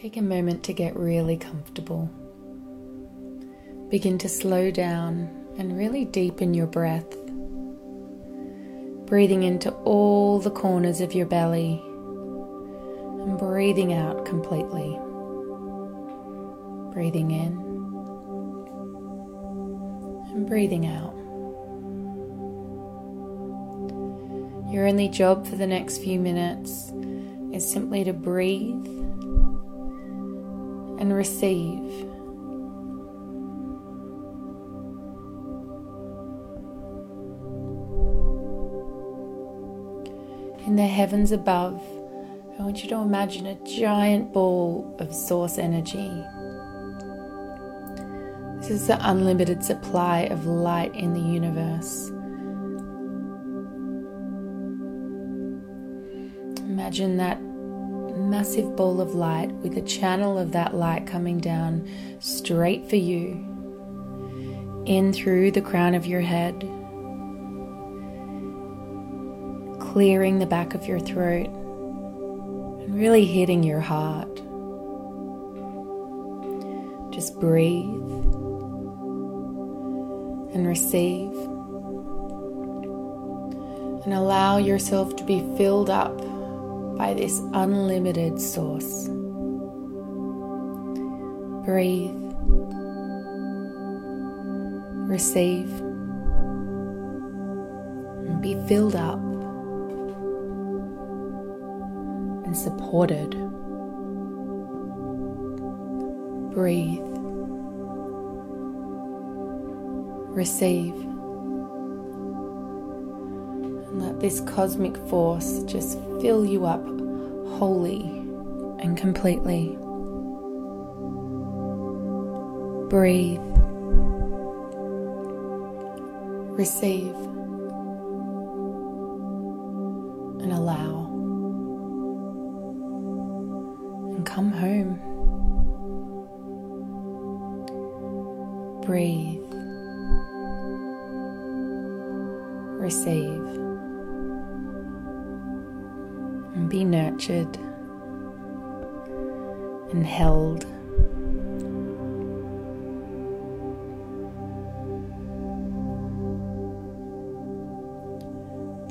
Take a moment to get really comfortable. Begin to slow down and really deepen your breath. Breathing into all the corners of your belly and breathing out completely. Breathing in and breathing out. Your only job for the next few minutes is simply to breathe and receive. In the heavens above, I want you to imagine a giant ball of source energy. This is the unlimited supply of light in the universe. Imagine that massive ball of light with a channel of that light coming down straight for you, in through the crown of your head, clearing the back of your throat, and really hitting your heart. Just breathe and receive. And allow yourself to be filled up by this unlimited source. Breathe, receive, and be filled up. And supported. Breathe, receive this cosmic force just fill you up wholly and completely. Breathe. Receive. And allow. And come home. Breathe. Receive be nurtured and held.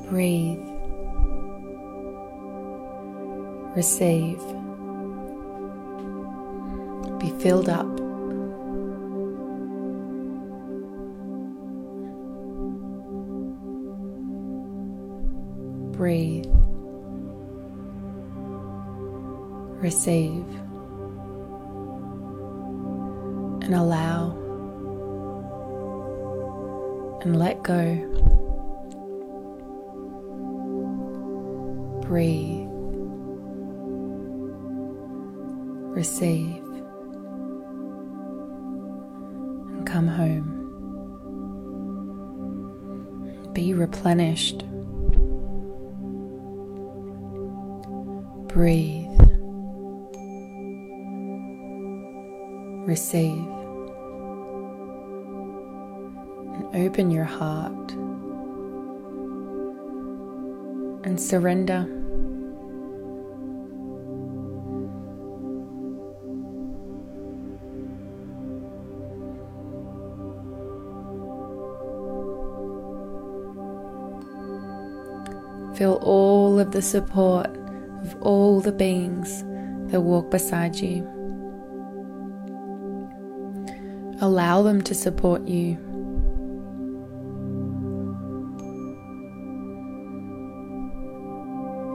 Breathe. Receive. Be filled up. Breathe. Receive, and allow, and let go. Breathe, receive, and come home. Be replenished. Breathe. Receive, and open your heart and surrender. Feel all of the support of all the beings that walk beside you. Allow them to support you.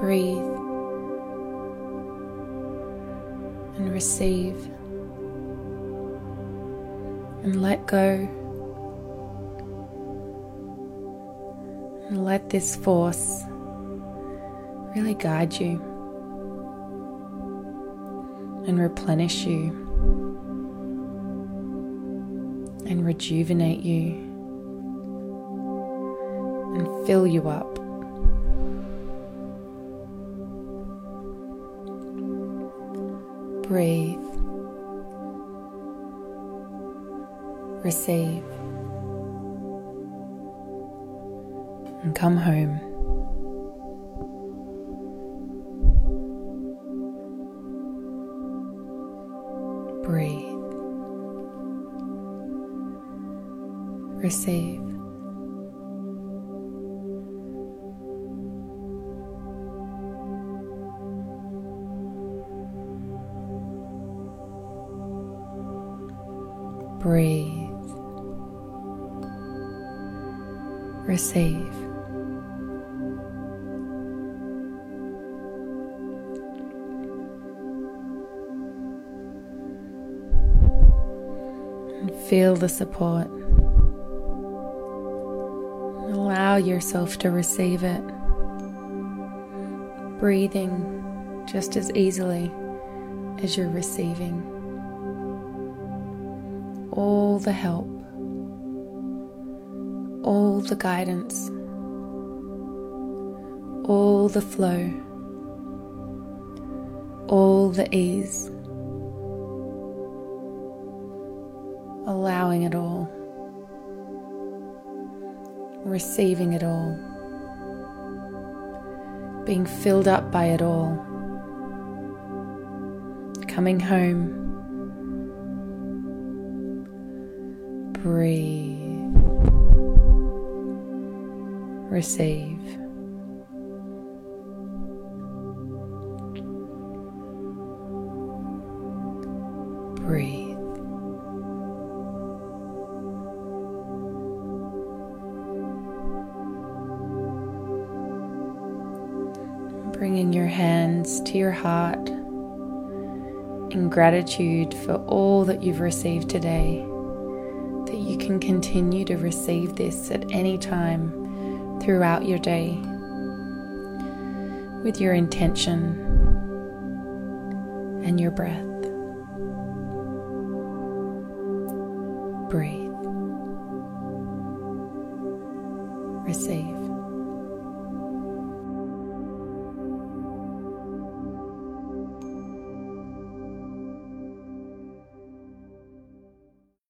Breathe and receive and let go. And let this force really guide you and replenish you and rejuvenate you and fill you up. Breathe, receive, and come home. Breathe. Receive. Breathe. Receive. Feel the support. Allow yourself to receive it. Breathing just as easily as you're receiving all the help, all the guidance, all the flow, all the ease, allowing it all, receiving it all, being filled up by it all, coming home breathe, receive. Bringing your hands to your heart in gratitude for all that you've received today that you can continue to receive this at any time throughout your day with your intention and your breath. Breathe. Receive.